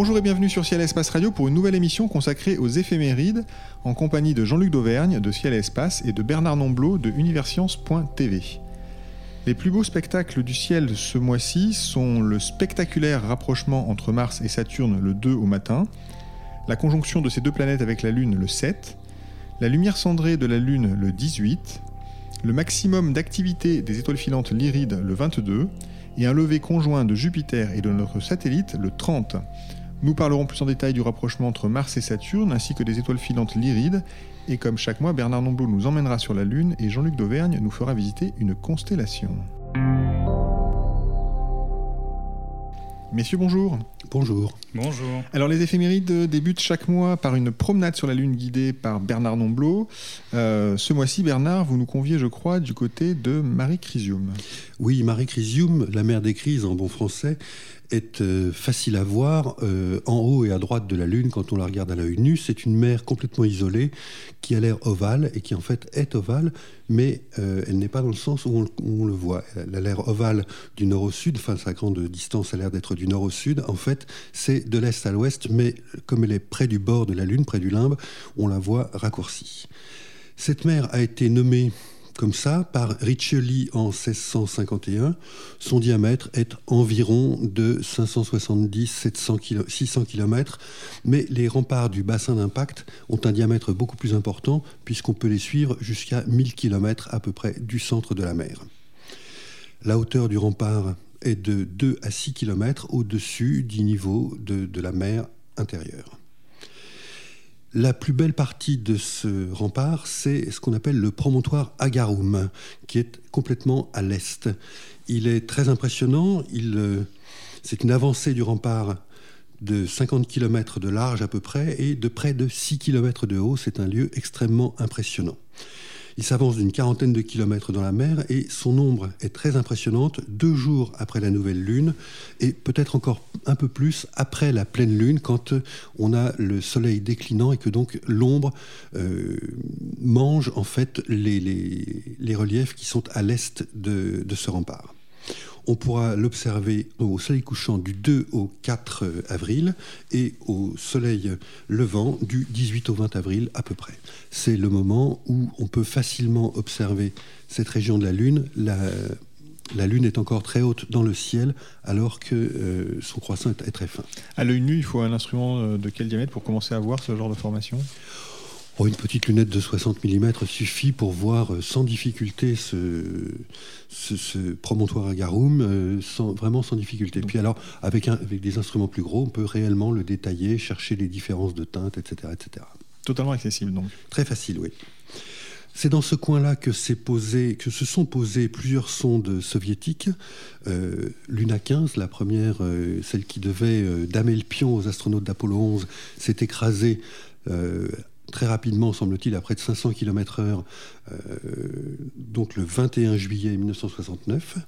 Bonjour et bienvenue sur Ciel et Espace Radio pour une nouvelle émission consacrée aux éphémérides en compagnie de Jean-Luc Dauvergne de Ciel et Espace et de Bernard Nomblot de Universcience.tv. Les plus beaux spectacles du ciel ce mois-ci sont le spectaculaire rapprochement entre Mars et Saturne le 2 au matin, la conjonction de ces deux planètes avec la Lune le 7, la lumière cendrée de la Lune le 18, le maximum d'activité des étoiles filantes Lyrides le 22 et un lever conjoint de Jupiter et de notre satellite le 30. Nous parlerons plus en détail du rapprochement entre Mars et Saturne, ainsi que des étoiles filantes lyrides. Et comme chaque mois, Bernard Nomblot nous emmènera sur la Lune et Jean-Luc Dauvergne nous fera visiter une constellation. Messieurs, bonjour. Bonjour. Bonjour. Alors, les éphémérides débutent chaque mois par une promenade sur la Lune guidée par Bernard Nomblot. Euh, ce mois-ci, Bernard, vous nous conviez, je crois, du côté de Marie Crisium. Oui, Marie Crisium, la mère des crises en bon français, est euh, facile à voir euh, en haut et à droite de la Lune quand on la regarde à l'œil nu. C'est une mer complètement isolée qui a l'air ovale et qui en fait est ovale, mais euh, elle n'est pas dans le sens où on, le voit. Elle a l'air ovale du nord au sud, enfin sa grande distance a l'air d'être du nord au sud. En fait, c'est de l'est à l'ouest, mais comme elle est près du bord de la Lune, près du limbe, on la voit raccourcie. Cette mer a été nommée comme ça par Riccioli en 1651. Son diamètre est environ de 570-600 km, mais les remparts du bassin d'impact ont un diamètre beaucoup plus important puisqu'on peut les suivre jusqu'à 1000 km à peu près du centre de la mer. La hauteur du rempart est de 2 à 6 km au-dessus du niveau de, de la mer intérieure. La plus belle partie de ce rempart, c'est ce qu'on appelle le promontoire Agarum, qui est complètement à l'est. Il est très impressionnant. Euh, c'est une avancée du rempart de 50 km de large à peu près et de près de 6 km de haut. C'est un lieu extrêmement impressionnant. Il s'avance d'une quarantaine de kilomètres dans la mer et son ombre est très impressionnante deux jours après la nouvelle lune et peut-être encore un peu plus après la pleine lune quand on a le soleil déclinant et que donc l'ombre euh, mange en fait les, reliefs qui sont à l'est de ce rempart. On pourra l'observer au soleil couchant du 2 au 4 avril et au soleil levant du 18 au 20 avril à peu près. C'est le moment où on peut facilement observer cette région de la Lune. La, Lune est encore très haute dans le ciel alors que euh, son croissant est très fin. À l'œil nu, il faut un instrument euh, de quel diamètre pour commencer à voir ce genre de formation? Oh, une petite lunette de 60 mm suffit pour voir euh, sans difficulté ce, ce, promontoire à Garum, euh, sans, vraiment sans difficulté. Puis alors, avec, un, avec des instruments plus gros, on peut réellement le détailler, chercher les différences de teintes, etc. etc. Totalement accessible donc. Très facile, oui. C'est dans ce coin-là que, posé, que se sont posées plusieurs sondes soviétiques. Euh, Luna 15, la première, celle qui devait damer le pion aux astronautes d'Apollo 11, s'est écrasée très rapidement, semble-t-il, à près de 500 km/h, euh, donc le 21 juillet 1969.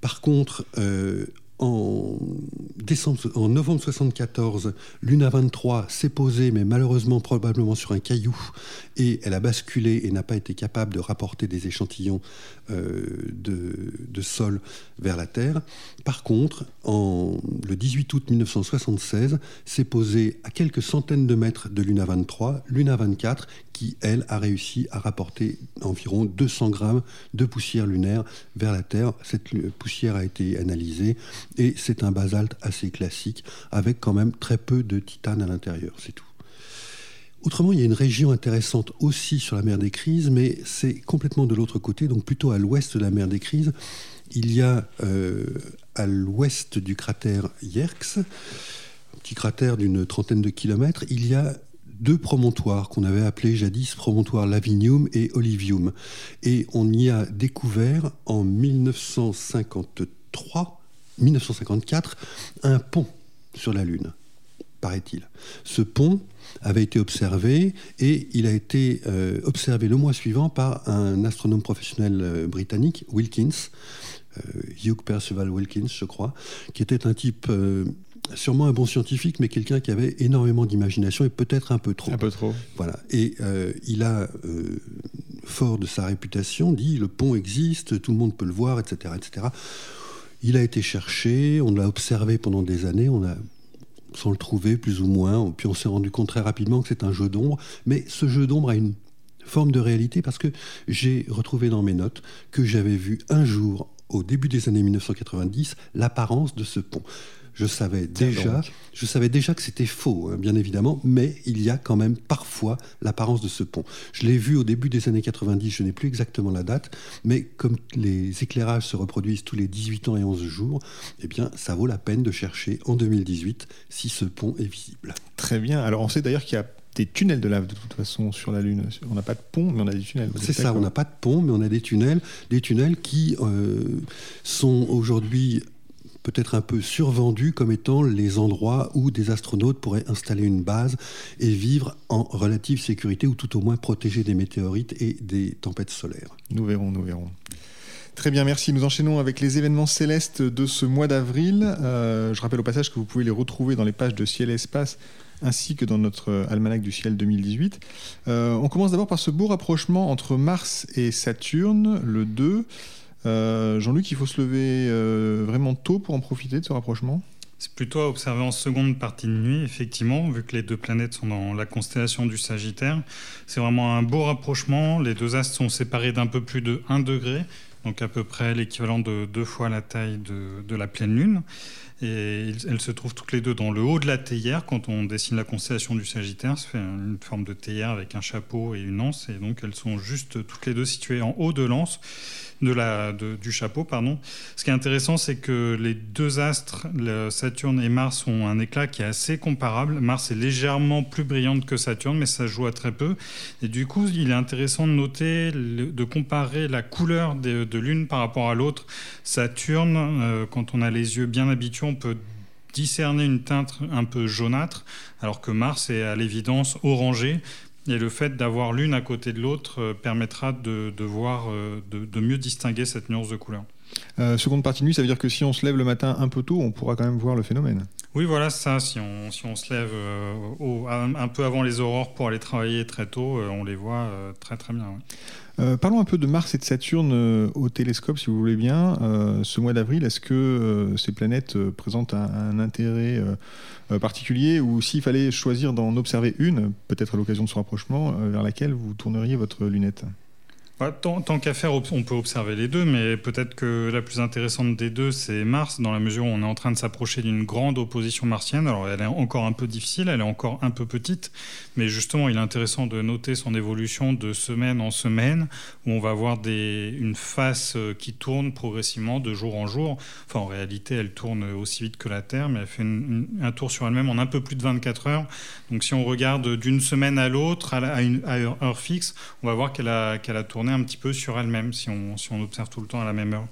Par contre, euh, en, décembre, en novembre 74, Luna 23 s'est posée, mais malheureusement probablement sur un caillou, et elle a basculé et n'a pas été capable de rapporter des échantillons euh, de, sol vers la Terre. Par contre, en, le 18 août 1976, s'est posée à quelques centaines de mètres de Luna 23, Luna 24, qui, elle, a réussi à rapporter environ 200 grammes de poussière lunaire vers la Terre. Cette poussière a été analysée et c'est un basalte assez classique avec quand même très peu de titane à l'intérieur, c'est tout. Autrement, il y a une région intéressante aussi sur la mer des Crises, mais c'est complètement de l'autre côté, donc plutôt à l'ouest de la mer des Crises. Il y a euh, à l'ouest du cratère Yerkes, un petit cratère d'une trentaine de kilomètres, il y a deux promontoires qu'on avait appelés jadis promontoire Lavinium et Olivium. Et on y a découvert en 1953, 1954, un pont sur la Lune, paraît-il. Ce pont avait été observé et il a été euh, observé le mois suivant par un astronome professionnel euh, britannique, Wilkins, euh, Hugh Percival Wilkins, je crois, qui était un type sûrement un bon scientifique, mais quelqu'un qui avait énormément d'imagination et peut-être un peu trop. Un peu trop. Voilà. Et il a, fort de sa réputation, dit le pont existe, tout le monde peut le voir, etc., etc. Il a été cherché, on l'a observé pendant des années, on a sans le trouver plus ou moins. Puis on s'est rendu compte très rapidement que c'est un jeu d'ombre. Mais ce jeu d'ombre a une forme de réalité parce que j'ai retrouvé dans mes notes que j'avais vu un jour, au début des années 1990, l'apparence de ce pont. Je savais déjà, je savais déjà que c'était faux, hein, bien évidemment, mais il y a quand même parfois l'apparence de ce pont. Je l'ai vu au début des années 90, je n'ai plus exactement la date, mais comme les éclairages se reproduisent tous les 18 ans et 11 jours, eh bien, ça vaut la peine de chercher en 2018 si ce pont est visible. Très bien. Alors, on sait d'ailleurs qu'il y a des tunnels de lave de toute façon sur la Lune. On n'a pas de pont, mais on a des tunnels. C'est ça, on n'a pas de pont, mais on a des tunnels, des tunnels qui euh, sont aujourd'hui peut-être un peu survendu comme étant les endroits où des astronautes pourraient installer une base et vivre en relative sécurité ou tout au moins protéger des météorites et des tempêtes solaires. Nous verrons, nous verrons. Très bien, merci. Nous enchaînons avec les événements célestes de ce mois d'avril. Euh, je rappelle au passage que vous pouvez les retrouver dans les pages de Ciel et Espace ainsi que dans notre almanach du ciel 2018. Euh, on commence d'abord par ce beau rapprochement entre Mars et Saturne, le 2. Euh, Jean-Luc, il faut se lever euh, vraiment tôt pour en profiter de ce rapprochement? C'est plutôt à observer en seconde partie de nuit, effectivement, vu que les deux planètes sont dans la constellation du Sagittaire. C'est vraiment un beau rapprochement. Les deux astres sont séparés d'un peu plus de 1 degré, donc à peu près l'équivalent de deux fois la taille de, la pleine Lune. Et elles se trouvent toutes les deux dans le haut de la théière. Quand on dessine la constellation du Sagittaire, fait une forme de théière avec un chapeau et une anse. Et donc elles sont juste toutes les deux situées en haut de l'anse du chapeau. Pardon. Ce qui est intéressant, c'est que les deux astres, Saturne et Mars, ont un éclat qui est assez comparable. Mars est légèrement plus brillante que Saturne, mais ça joue à très peu. Et du coup, il est intéressant de noter, de comparer la couleur de, l'une par rapport à l'autre. Saturne, euh, quand on a les yeux bien habitués, on peut discerner une teinte un peu jaunâtre, alors que Mars est à l'évidence orangé. Et le fait d'avoir l'une à côté de l'autre euh, permettra de, voir, euh, de, mieux distinguer cette nuance de couleur. Euh, seconde partie de nuit, ça veut dire que si on se lève le matin un peu tôt, on pourra quand même voir le phénomène. Oui, voilà, ça. Si on, si on se lève un, peu avant les aurores pour aller travailler très tôt, on les voit très très bien. parlons un peu de Mars et de Saturne au télescope, si vous voulez bien. ce mois d'avril, est-ce que ces planètes présentent un intérêt euh, particulier ou s'il fallait choisir d'en observer une, peut-être à l'occasion de ce rapprochement, euh, vers laquelle vous tourneriez votre lunette? Tant, qu'à faire, on peut observer les deux, mais peut-être que la plus intéressante des deux, c'est Mars, dans la mesure où on est en train de s'approcher d'une grande opposition martienne. Alors, elle est encore un peu difficile, elle est encore un peu petite, mais justement, il est intéressant de noter son évolution de semaine en semaine, où on va avoir une face euh, qui tourne progressivement de jour en jour. Enfin, en réalité, elle tourne aussi vite que la Terre, mais elle fait un tour sur elle-même en un peu plus de 24 heures. Donc, si on regarde d'une semaine à l'autre, à, une heure, fixe, on va voir qu'elle a, qu'elle a tourné un petit peu sur elle-même si on, si on observe tout le temps à la même heure.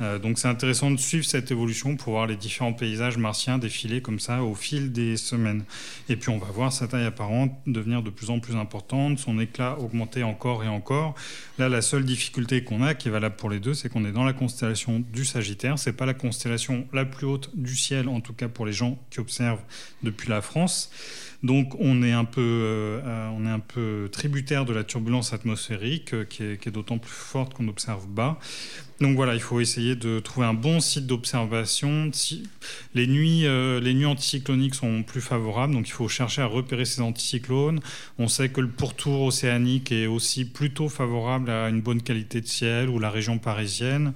Euh, donc c'est intéressant de suivre cette évolution pour voir les différents paysages martiens défiler comme ça au fil des semaines. Et puis on va voir sa taille apparente devenir de plus en plus importante, son éclat augmenter encore et encore. Là, la seule difficulté qu'on a, qui est valable pour les deux, c'est qu'on est dans la constellation du Sagittaire. C'est pas la constellation la plus haute du ciel, en tout cas pour les gens qui observent depuis la France. Donc on est un peu, euh, on est un peu tributaire de la turbulence atmosphérique euh, qui est, est d'autant plus forte qu'on observe bas. Donc voilà, il faut essayer de trouver un bon site d'observation. Les nuits, euh, les nuits anticycloniques sont plus favorables, donc il faut chercher à repérer ces anticyclones. On sait que le pourtour océanique est aussi plutôt favorable à une bonne qualité de ciel ou la région parisienne.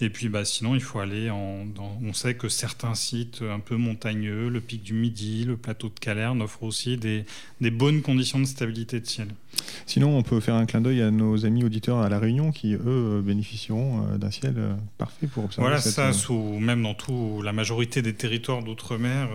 Et puis bah, sinon, il faut aller en. on sait que certains sites un peu montagneux, le pic du Midi, le plateau de Calerne, offrent aussi des bonnes conditions de stabilité de ciel. Sinon, on peut faire un clin d'œil à nos amis auditeurs à La Réunion qui, eux, bénéficieront euh, d'un ciel euh, parfait pour observer. Voilà, ça, euh, sous, même dans tout, la majorité des territoires d'outre-mer,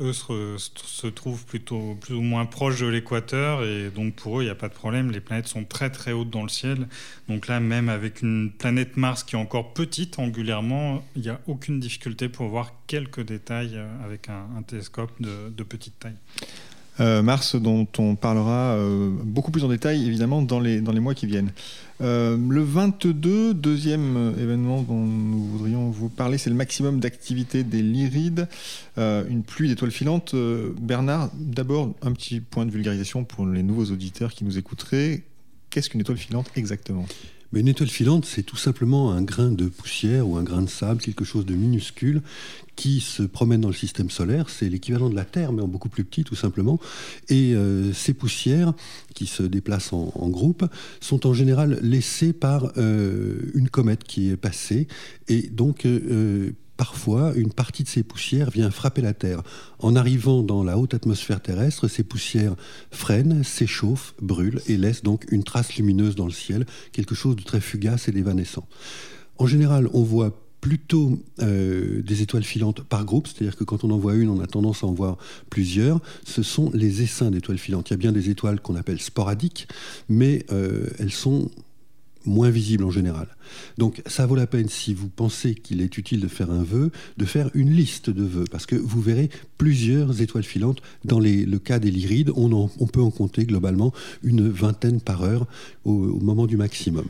eux se, se, trouvent plutôt plus ou moins proches de l'équateur et donc pour eux, il n'y a pas de problème. Les planètes sont très très hautes dans le ciel. Donc là, même avec une planète Mars qui est encore petite angulairement, il n'y a aucune difficulté pour voir quelques détails avec un, télescope de, de petite taille. Euh, Mars, dont on parlera euh, beaucoup plus en détail évidemment dans les, dans les mois qui viennent. Euh, le 22, deuxième événement dont nous voudrions vous parler, c'est le maximum d'activité des Lyrides, une pluie d'étoiles filantes. Bernard, d'abord un petit point de vulgarisation pour les nouveaux auditeurs qui nous écouteraient. Qu'est-ce qu'une étoile filante exactement? Mais une étoile filante, c'est tout simplement un grain de poussière ou un grain de sable, quelque chose de minuscule qui se promène dans le système solaire. C'est l'équivalent de la Terre, mais en beaucoup plus petit, tout simplement. Et euh, ces poussières, qui se déplacent en, groupe, sont en général laissées par euh, une comète qui est passée. Et donc, euh, parfois, une partie de ces poussières vient frapper la Terre. En arrivant dans la haute atmosphère terrestre, ces poussières freinent, s'échauffent, brûlent et laissent donc une trace lumineuse dans le ciel, quelque chose de très fugace et d'évanescent. En général, on voit plutôt euh, des étoiles filantes par groupe, c'est-à-dire que quand on en voit une, on a tendance à en voir plusieurs. Ce sont les essaims d'étoiles filantes. Il y a bien des étoiles qu'on appelle sporadiques, mais euh, elles sont moins visibles en général. Donc ça vaut la peine, si vous pensez qu'il est utile de faire un vœu, de faire une liste de vœux, parce que vous verrez plusieurs étoiles filantes. Dans le cas des lyrides, on, peut en compter globalement une vingtaine par heure au moment du maximum.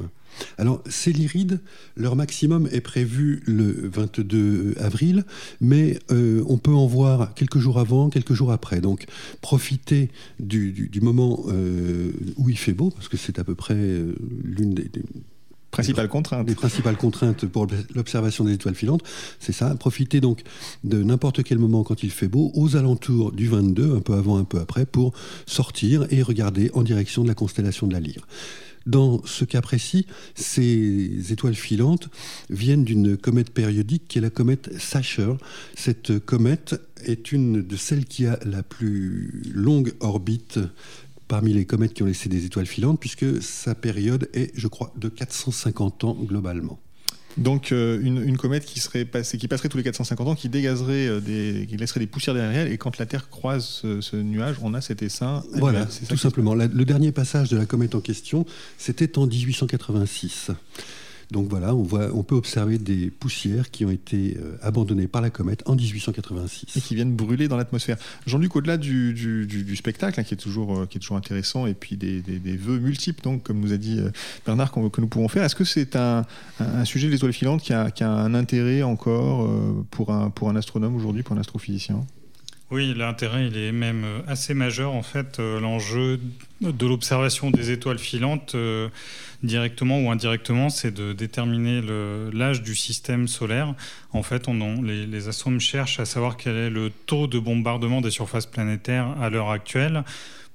Alors, ces lyrides, leur maximum est prévu le 22 avril, mais euh, on peut en voir quelques jours avant, quelques jours après. Donc, profitez du, moment euh, où il fait beau, parce que c'est à peu près euh, l'une des, principales contraintes. Principales contraintes pour l'observation des étoiles filantes, c'est ça. Profitez donc de n'importe quel moment quand il fait beau, aux alentours du 22, un peu avant, un peu après, pour sortir et regarder en direction de la constellation de la Lyre. Dans ce cas précis, ces étoiles filantes viennent d'une comète périodique qui est la comète Sacher. Cette comète est une de celles qui a la plus longue orbite parmi les comètes qui ont laissé des étoiles filantes, puisque sa période est, je crois, de 450 ans globalement. Donc euh, une, comète qui, serait passée, qui passerait tous les 450 ans, qui dégazerait, euh, des, qui laisserait des poussières derrière elle, et quand la Terre croise ce, nuage, on a cet essaim. Voilà, tout simplement. le dernier passage de la comète en question, c'était en 1886. Donc voilà, on, voit, on peut observer des poussières qui ont été euh, abandonnées par la comète en 1886. Et qui viennent brûler dans l'atmosphère. Jean-Luc, au-delà du, spectacle, hein, qui, est toujours, euh, qui est toujours intéressant, et puis des, des, vœux multiples, donc, comme nous a dit euh, Bernard, que nous pouvons faire, est-ce que c'est un, sujet, l'étoile filante, qui a, qui a, un intérêt encore pour un astronome aujourd'hui, pour un astrophysicien? Oui, l'intérêt, il est même assez majeur. En fait, l'enjeu de l'observation des étoiles filantes, directement ou indirectement, c'est de déterminer l'âge du système solaire. En fait, les, les astronomes cherchent à savoir quel est le taux de bombardement des surfaces planétaires à l'heure actuelle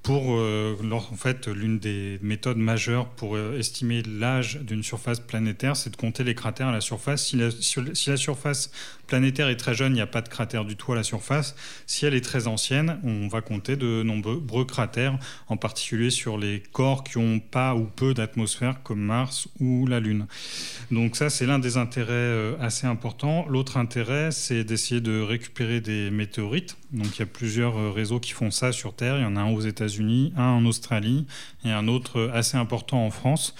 pour, euh, en fait, l'une des méthodes majeures pour euh, estimer l'âge d'une surface planétaire, c'est de compter les cratères à la surface. Si la, surface planétaire est très jeune, il n'y a pas de cratère du tout à la surface. Si elle est très ancienne, on va compter de nombreux cratères, en particulier sur les corps qui n'ont pas ou peu d'atmosphère, comme Mars ou la Lune. Donc ça, c'est l'un des intérêts euh, assez importants. L'autre intérêt, c'est d'essayer de récupérer des météorites. Donc il y a plusieurs réseaux qui font ça sur Terre. Il y en a un aux États-Unis un en Australie et un autre assez important en France,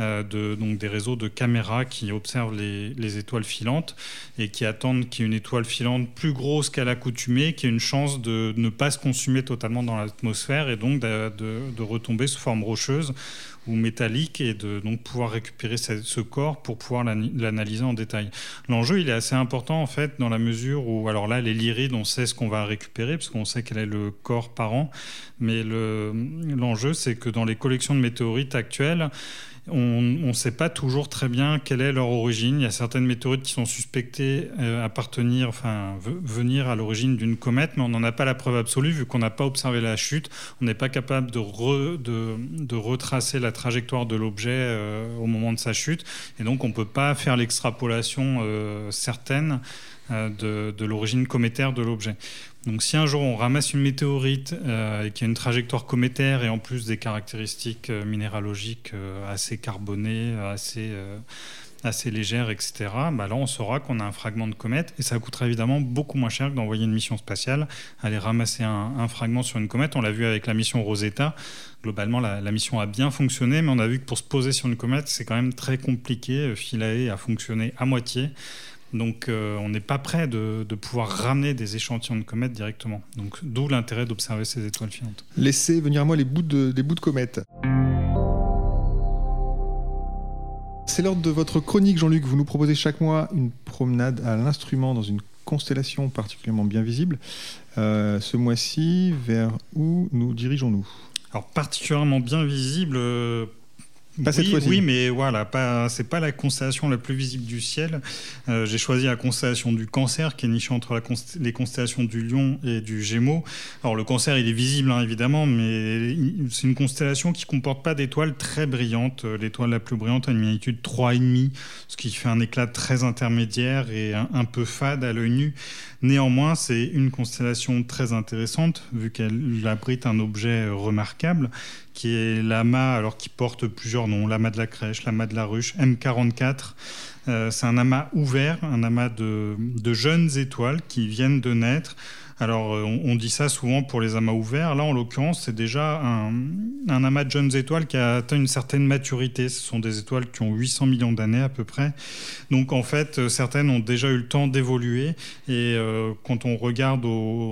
euh, de, donc des réseaux de caméras qui observent les, étoiles filantes et qui attendent qu'il y ait une étoile filante plus grosse qu'à l'accoutumée, qui ait une chance de ne pas se consumer totalement dans l'atmosphère et donc de, de retomber sous forme rocheuse ou métallique et de donc pouvoir récupérer ce, corps pour pouvoir l'analyser en détail. L'enjeu, il est assez important en fait dans la mesure où, alors là, les lyrides, on sait ce qu'on va récupérer parce qu'on sait quel est le corps parent, mais l'enjeu, c'est que dans les collections de météorites actuelles, on ne sait pas toujours très bien quelle est leur origine. Il y a certaines météorites qui sont suspectées euh, enfin, venir à l'origine d'une comète, mais on n'en a pas la preuve absolue vu qu'on n'a pas observé la chute. On n'est pas capable de, de, retracer la trajectoire de l'objet euh, au moment de sa chute. Et donc, on ne peut pas faire l'extrapolation euh, certaine de, de l'origine cométaire de l'objet. Donc si un jour on ramasse une météorite euh, qui a une trajectoire cométaire et en plus des caractéristiques euh, minéralogiques euh, assez carbonées, assez, assez légères, etc., bah là on saura qu'on a un fragment de comète et ça coûtera évidemment beaucoup moins cher que d'envoyer une mission spatiale, aller ramasser un, fragment sur une comète. On l'a vu avec la mission Rosetta. Globalement, la, la, mission a bien fonctionné, mais on a vu que pour se poser sur une comète, c'est quand même très compliqué. Philae a fonctionné à moitié. Donc euh, on n'est pas prêt de, pouvoir ramener des échantillons de comètes directement. Donc d'où l'intérêt d'observer ces étoiles filantes. Laissez venir à moi les bouts de, des bouts de comètes. C'est l'ordre de votre chronique, Jean-Luc. Vous nous proposez chaque mois une promenade à l'instrument dans une constellation particulièrement bien visible. Euh, ce mois-ci, vers où nous dirigeons-nous? Alors particulièrement bien visible euh, pas oui, cette oui, mais voilà, pas, c'est pas la constellation la plus visible du ciel. Euh, j'ai choisi la constellation du Cancer, qui est nichée entre les constellations du Lion et du Gémeaux. Alors le Cancer, il est visible hein, évidemment, mais c'est une constellation qui comporte pas d'étoiles très brillantes. Euh, l'étoile la plus brillante a une magnitude 3,5, ce qui fait un éclat très intermédiaire et un peu fade à l'œil nu. Néanmoins, c'est une constellation très intéressante, vu qu'elle abrite un objet remarquable qui est l'amas, alors qui porte plusieurs noms, l'amas de la crèche, l'amas de la ruche, M44. Euh, c'est un amas ouvert, un amas de, jeunes étoiles qui viennent de naître. Alors, euh, on, dit ça souvent pour les amas ouverts. Là, en l'occurrence, c'est déjà un, amas de jeunes étoiles qui a atteint une certaine maturité. Ce sont des étoiles qui ont 800 millions d'années à peu près. Donc, en fait, euh, certaines ont déjà eu le temps d'évoluer. Et quand on regarde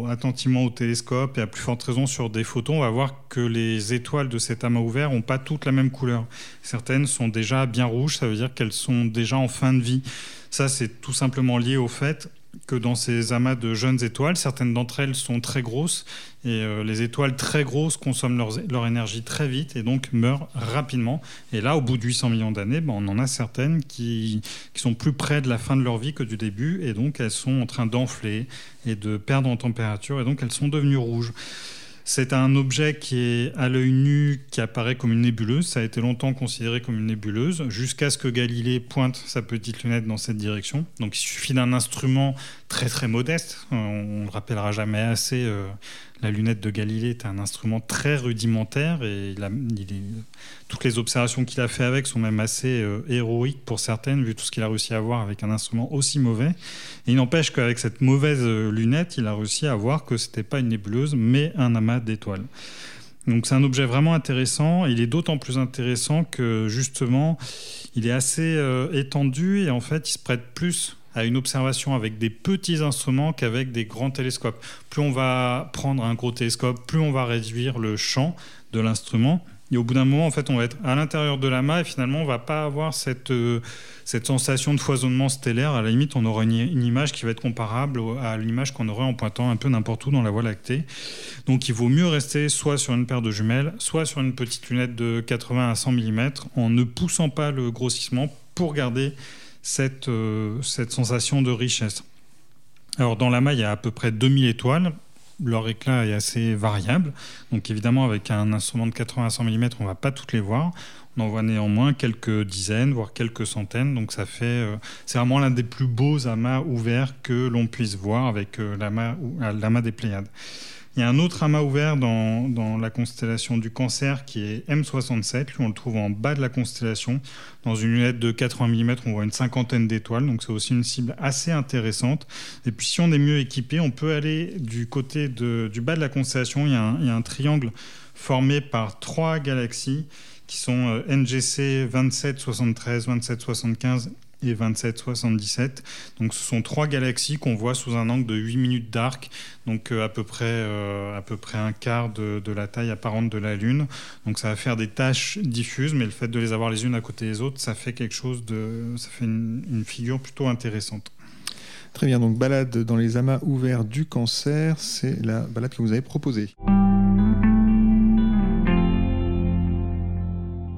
attentivement au télescope et à plus forte raison sur des photos, on va voir que les étoiles de cet amas ouvert n'ont pas toutes la même couleur. Certaines sont déjà bien rouges, ça veut dire qu'elles sont déjà en fin de vie. Ça, c'est tout simplement lié au fait que dans ces amas de jeunes étoiles, certaines d'entre elles sont très grosses et euh, les étoiles très grosses consomment leur, énergie très vite et donc meurent rapidement. Et là, au bout de 800 millions d'années, ben, on en a certaines qui, qui, sont plus près de la fin de leur vie que du début et donc elles sont en train d'enfler et de perdre en température et donc elles sont devenues rouges. C'est un objet qui est à l'œil nu, qui apparaît comme une nébuleuse. Ça a été longtemps considéré comme une nébuleuse, jusqu'à ce que Galilée pointe sa petite lunette dans cette direction. Donc il suffit d'un instrument très très modeste. On ne le rappellera jamais assez. Euh, la lunette de Galilée est un instrument très rudimentaire et toutes les observations qu'il a fait avec sont même assez euh, héroïques pour certaines, vu tout ce qu'il a réussi à voir avec un instrument aussi mauvais. Et il n'empêche qu'avec cette mauvaise euh, lunette, il a réussi à voir que ce n'était pas une nébuleuse, mais un amas d'étoiles. Donc c'est un objet vraiment intéressant. Il est d'autant plus intéressant que justement, il est assez euh, étendu et en fait, il se prête plus à une observation avec des petits instruments qu'avec des grands télescopes. Plus on va prendre un gros télescope, plus on va réduire le champ de l'instrument. Et au bout d'un moment, en fait, on va être à l'intérieur de l'amas et finalement, on va pas avoir euh, cette sensation de foisonnement stellaire. À la limite, on aura une, image qui va être comparable à l'image qu'on aurait en pointant un peu n'importe où dans la Voie lactée. Donc, il vaut mieux rester soit sur une paire de jumelles, soit sur une petite lunette de 80 à 100 mm en ne poussant pas le grossissement pour garder cette, euh, cette sensation de richesse. Alors dans l'amas, il y a à peu près 2000 étoiles. Leur éclat est assez variable. Donc évidemment, avec un instrument de 80 à 100 mm, on ne va pas toutes les voir. On en voit néanmoins quelques dizaines, voire quelques centaines. Donc ça fait, euh, c'est vraiment l'un des plus beaux amas ouverts que l'on puisse voir avec euh, l'amas des Pléiades. Il y a un autre amas ouvert dans, la constellation du cancer qui est M67. Lui, on le trouve en bas de la constellation. Dans une lunette de 80 mm, on voit une cinquantaine d'étoiles. Donc, c'est aussi une cible assez intéressante. Et puis, si on est mieux équipé, on peut aller du côté du bas de la constellation. Il y, a un, il y a un triangle formé par trois galaxies qui sont NGC 2773, 2775 et 2777. Donc ce sont trois galaxies qu'on voit sous un angle de 8 minutes d'arc, donc euh, à, peu près, euh, à peu près un quart de, la taille apparente de la Lune. Donc ça va faire des tâches diffuses, mais le fait de les avoir les unes à côté des autres, ça fait quelque chose de. ça fait une figure plutôt intéressante. Très bien, donc balade dans les amas ouverts du cancer, c'est la balade que vous avez proposée.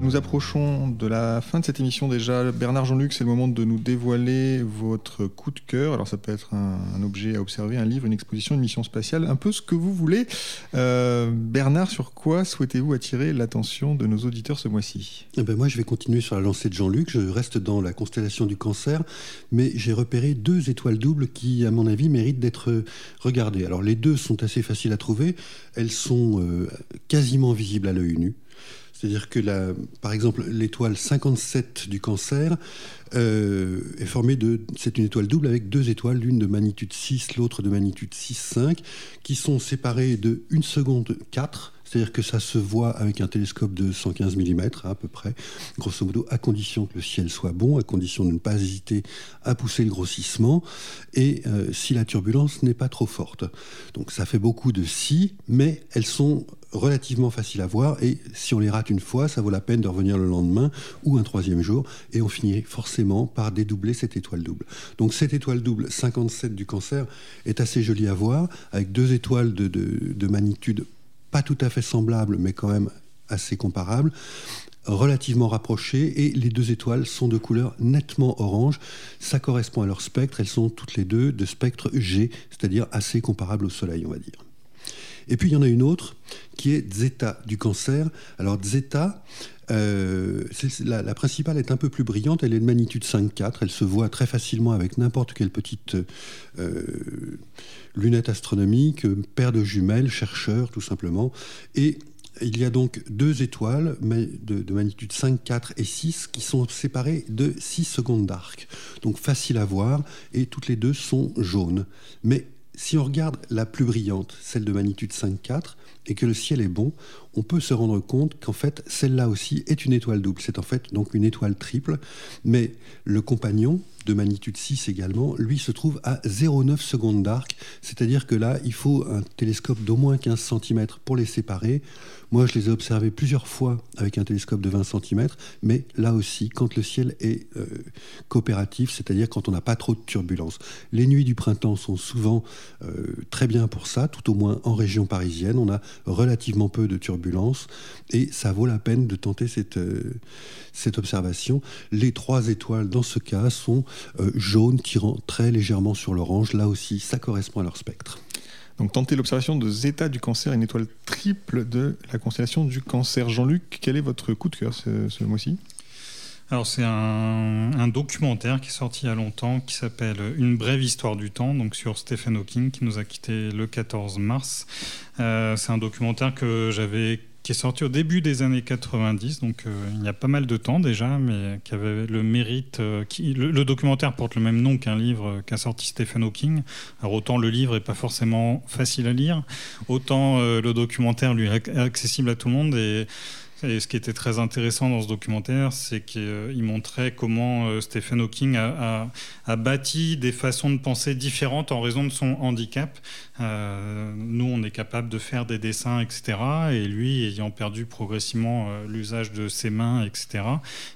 Nous approchons de la fin de cette émission déjà. Bernard Jean-Luc, c'est le moment de nous dévoiler votre coup de cœur. Alors ça peut être un, objet à observer, un livre, une exposition, une mission spatiale, un peu ce que vous voulez. Euh, Bernard, sur quoi souhaitez-vous attirer l'attention de nos auditeurs ce mois-ci? Eh ben Moi, je vais continuer sur la lancée de Jean-Luc. Je reste dans la constellation du cancer, mais j'ai repéré deux étoiles doubles qui, à mon avis, méritent d'être regardées. Alors les deux sont assez faciles à trouver. Elles sont euh, quasiment visibles à l'œil nu. C'est-à-dire que, la, par exemple, l'étoile 57 du cancer euh, est formée de... C'est une étoile double avec deux étoiles, l'une de magnitude 6, l'autre de magnitude 6,5, qui sont séparées de 1 seconde 4 c'est-à-dire que ça se voit avec un télescope de 115 mm à peu près, grosso modo, à condition que le ciel soit bon, à condition de ne pas hésiter à pousser le grossissement, et euh, si la turbulence n'est pas trop forte. Donc ça fait beaucoup de si, mais elles sont relativement faciles à voir, et si on les rate une fois, ça vaut la peine de revenir le lendemain ou un troisième jour, et on finit forcément par dédoubler cette étoile double. Donc cette étoile double 57 du cancer est assez jolie à voir, avec deux étoiles de, de magnitude pas tout à fait semblable, mais quand même assez comparable, relativement rapprochés, et les deux étoiles sont de couleur nettement orange. Ça correspond à leur spectre, elles sont toutes les deux de spectre G, c'est-à-dire assez comparable au Soleil, on va dire. Et puis il y en a une autre qui est Zeta du cancer. Alors Zeta, euh, la, principale est un peu plus brillante, elle est de magnitude 5,4, elle se voit très facilement avec n'importe quelle petite euh, lunettes astronomiques, paire de jumelles, chercheurs tout simplement. Et il y a donc deux étoiles de, de, magnitude 5, 4 et 6 qui sont séparées de 6 secondes d'arc. Donc facile à voir et toutes les deux sont jaunes. Mais si on regarde la plus brillante, celle de magnitude 5, 4, et que le ciel est bon, on peut se rendre compte qu'en fait, celle-là aussi est une étoile double. C'est en fait donc une étoile triple. Mais le compagnon, de magnitude 6 également, lui se trouve à 0,9 secondes d'arc. C'est-à-dire que là, il faut un télescope d'au moins 15 cm pour les séparer. Moi, je les ai observés plusieurs fois avec un télescope de 20 cm, mais là aussi, quand le ciel est euh, coopératif, c'est-à-dire quand on n'a pas trop de turbulences. Les nuits du printemps sont souvent euh, très bien pour ça, tout au moins en région parisienne. On a relativement peu de turbulences et ça vaut la peine de tenter cette, euh, cette observation. Les trois étoiles, dans ce cas, sont jaunes, tirant très légèrement sur l'orange. Là aussi, ça correspond à leur spectre. Donc tenter l'observation de Zeta du cancer, une étoile triple de la constellation du cancer. Jean-Luc, quel est votre coup de cœur ce, mois-ci? Alors c'est un, documentaire qui est sorti il y a longtemps qui s'appelle Une brève histoire du temps, donc sur Stephen Hawking qui nous a quitté le 14 mars. Euh, c'est un documentaire que j'avais qui est sorti au début des années 90, donc euh, il y a pas mal de temps déjà, mais qui avait le mérite. Euh, le, documentaire porte le même nom qu'un livre qu'a sorti Stephen Hawking. Alors autant le livre est pas forcément facile à lire, autant euh, le documentaire lui est accessible à tout le monde et et ce qui était très intéressant dans ce documentaire, c'est qu'il montrait comment euh, Stephen Hawking a, bâti des façons de penser différentes en raison de son handicap. Euh, nous, on est capable de faire des dessins, etc. Et lui, ayant perdu progressivement euh, l'usage de ses mains, etc.,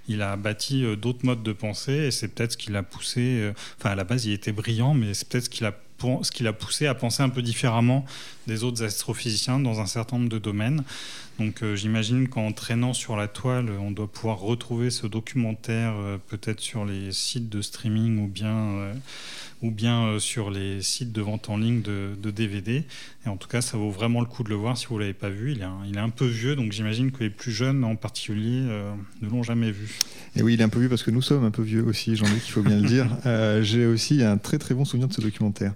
il a bâti d'autres modes de pensée. Et c'est peut-être ce qui l'a poussé. Enfin, à la base, il était brillant, mais c'est peut-être ce qui l'a ce qui l'a poussé à penser un peu différemment des autres astrophysiciens dans un certain nombre de domaines. Donc euh, j'imagine qu'en traînant sur la toile, on doit pouvoir retrouver ce documentaire euh, peut-être sur les sites de streaming ou bien, euh, ou bien sur les sites de vente en ligne de, DVD. Et en tout cas, ça vaut vraiment le coup de le voir si vous ne l'avez pas vu. Il est, un, il est, un, peu vieux, donc j'imagine que les plus jeunes en particulier ne l'ont jamais vu. Et oui, il est un peu vieux parce que nous sommes un peu vieux aussi, Jean-Luc, il faut bien le dire. J'ai aussi un très très bon souvenir de ce documentaire.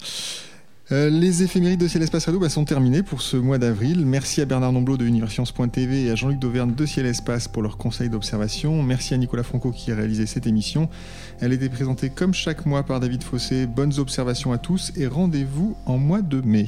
Euh, les éphémérides de Ciel Espace Radio bah, sont terminées pour ce mois d'avril. Merci à Bernard Nomblot de Universcience.tv et à Jean-Luc Dauvergne de Ciel Espace pour leurs conseils d'observation. Merci à Nicolas Franco qui a réalisé cette émission. Elle était présentée comme chaque mois par David Fossé. Bonnes observations à tous et rendez-vous en mois de mai.